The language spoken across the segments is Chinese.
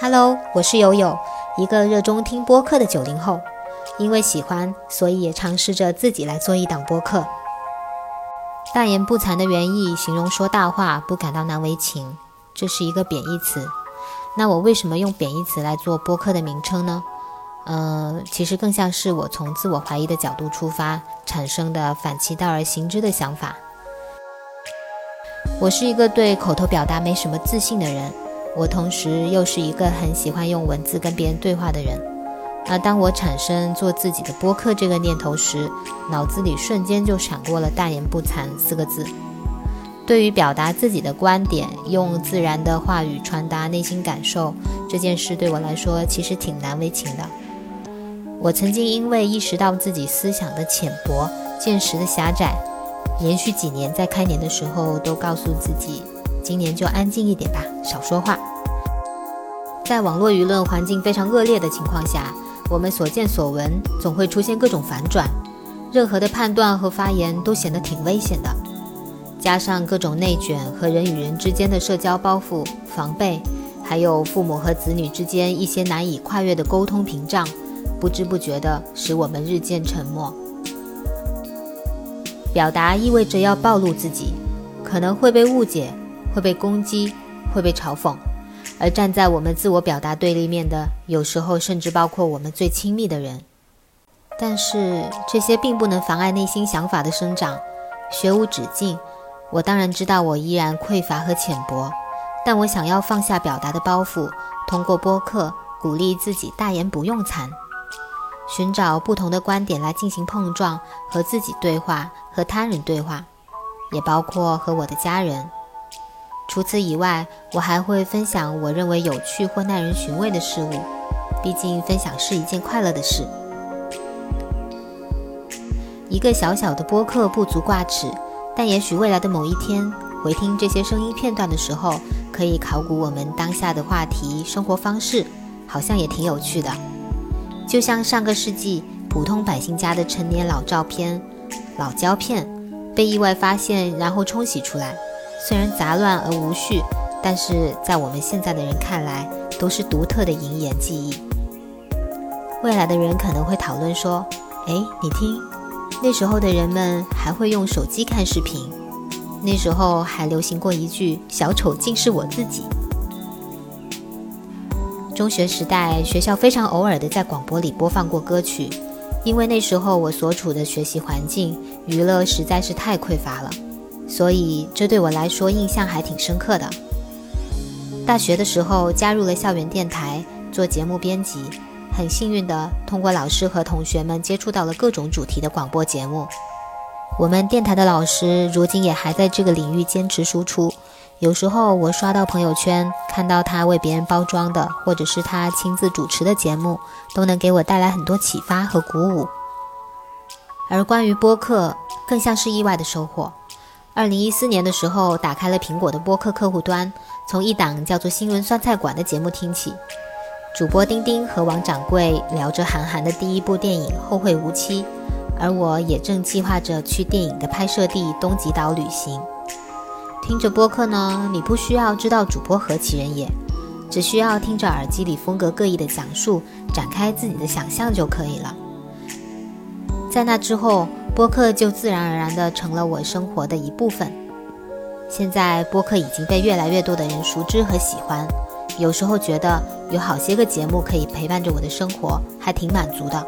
Hello，我是友友，一个热衷听播客的九零后。因为喜欢，所以也尝试着自己来做一档播客。大言不惭的原意形容说大话不感到难为情，这是一个贬义词。那我为什么用贬义词来做播客的名称呢？呃，其实更像是我从自我怀疑的角度出发产生的反其道而行之的想法。我是一个对口头表达没什么自信的人，我同时又是一个很喜欢用文字跟别人对话的人。而当我产生做自己的播客这个念头时，脑子里瞬间就闪过了“大言不惭”四个字。对于表达自己的观点，用自然的话语传达内心感受这件事，对我来说其实挺难为情的。我曾经因为意识到自己思想的浅薄、见识的狭窄，连续几年在开年的时候都告诉自己，今年就安静一点吧，少说话。在网络舆论环境非常恶劣的情况下。我们所见所闻总会出现各种反转，任何的判断和发言都显得挺危险的。加上各种内卷和人与人之间的社交包袱、防备，还有父母和子女之间一些难以跨越的沟通屏障，不知不觉地使我们日渐沉默。表达意味着要暴露自己，可能会被误解，会被攻击，会被嘲讽。而站在我们自我表达对立面的，有时候甚至包括我们最亲密的人。但是这些并不能妨碍内心想法的生长，学无止境。我当然知道我依然匮乏和浅薄，但我想要放下表达的包袱，通过播客鼓励自己大言不用惭，寻找不同的观点来进行碰撞，和自己对话，和他人对话，也包括和我的家人。除此以外，我还会分享我认为有趣或耐人寻味的事物。毕竟，分享是一件快乐的事。一个小小的播客不足挂齿，但也许未来的某一天，回听这些声音片段的时候，可以考古我们当下的话题、生活方式，好像也挺有趣的。就像上个世纪普通百姓家的陈年老照片、老胶片，被意外发现，然后冲洗出来。虽然杂乱而无序，但是在我们现在的人看来，都是独特的银眼记忆。未来的人可能会讨论说：“哎，你听，那时候的人们还会用手机看视频，那时候还流行过一句‘小丑竟是我自己’。”中学时代，学校非常偶尔的在广播里播放过歌曲，因为那时候我所处的学习环境，娱乐实在是太匮乏了。所以，这对我来说印象还挺深刻的。大学的时候加入了校园电台做节目编辑，很幸运的通过老师和同学们接触到了各种主题的广播节目。我们电台的老师如今也还在这个领域坚持输出。有时候我刷到朋友圈，看到他为别人包装的，或者是他亲自主持的节目，都能给我带来很多启发和鼓舞。而关于播客，更像是意外的收获。二零一四年的时候，打开了苹果的播客客户端，从一档叫做《新闻酸菜馆》的节目听起。主播丁丁和王掌柜聊着韩寒的第一部电影《后会无期》，而我也正计划着去电影的拍摄地东极岛旅行。听着播客呢，你不需要知道主播何其人也，只需要听着耳机里风格各异的讲述，展开自己的想象就可以了。在那之后。播客就自然而然地成了我生活的一部分。现在播客已经被越来越多的人熟知和喜欢，有时候觉得有好些个节目可以陪伴着我的生活，还挺满足的。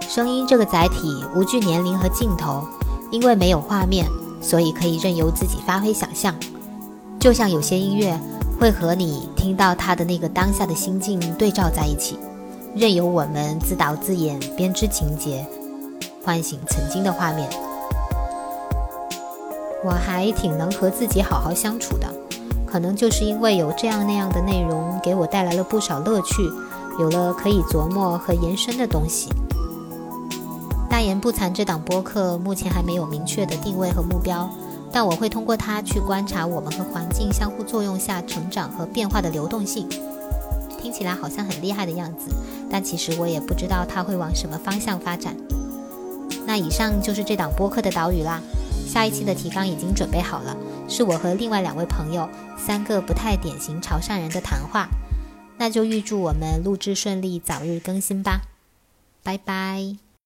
声音这个载体无惧年龄和镜头，因为没有画面，所以可以任由自己发挥想象。就像有些音乐会和你听到它的那个当下的心境对照在一起，任由我们自导自演编织情节。唤醒曾经的画面，我还挺能和自己好好相处的，可能就是因为有这样那样的内容给我带来了不少乐趣，有了可以琢磨和延伸的东西。大言不惭这档播客目前还没有明确的定位和目标，但我会通过它去观察我们和环境相互作用下成长和变化的流动性。听起来好像很厉害的样子，但其实我也不知道它会往什么方向发展。那以上就是这档播客的导语啦。下一期的提纲已经准备好了，是我和另外两位朋友三个不太典型潮汕人的谈话。那就预祝我们录制顺利，早日更新吧，拜拜。